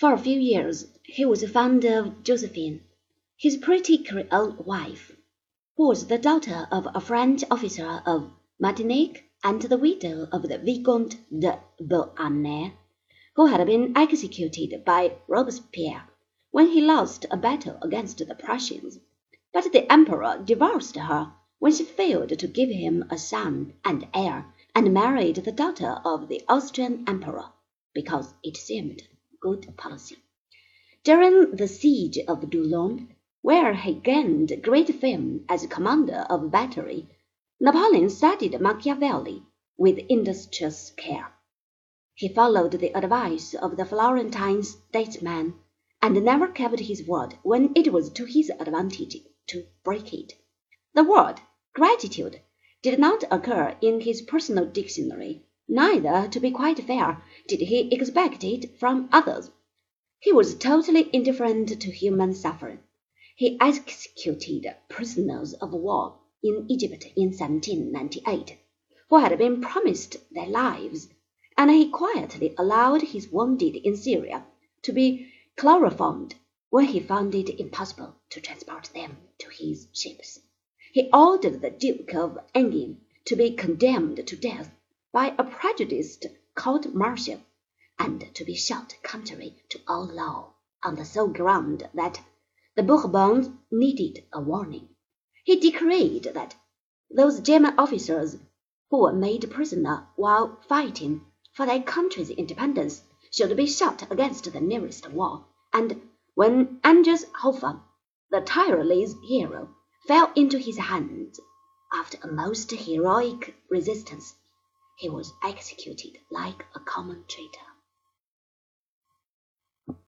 For a few years he was fond of Josephine, his pretty Creole wife, who was the daughter of a French officer of Martinique and the widow of the Vicomte de Beauharnais, who had been executed by Robespierre when he lost a battle against the Prussians. But the Emperor divorced her when she failed to give him a son and heir, and married the daughter of the Austrian Emperor, because it seemed good policy. During the siege of Toulon, where he gained great fame as commander of a battery, Napoleon studied Machiavelli with industrious care. He followed the advice of the Florentine statesman, and never kept his word when it was to his advantage to break it. The word gratitude did not occur in his personal dictionary, neither, to be quite fair, did he expect it from others. He was totally indifferent to human suffering. He executed prisoners of war in Egypt in 1798, who had been promised their lives, and he quietly allowed his wounded in Syria to be chloroformed when he found it impossible to transport them to his ships. He ordered the Duke of Enghien to be condemned to death by a prejudiced court martial, and to be shot contrary to all law, on the sole ground that the Bourbons needed a warning. He decreed that those German officers who were made prisoner while fighting for their country's independence should be shot against the nearest wall, and when Andreas Hofer, the Tyrolese hero, fell into his hands after a most heroic resistance, he was executed like a common traitor.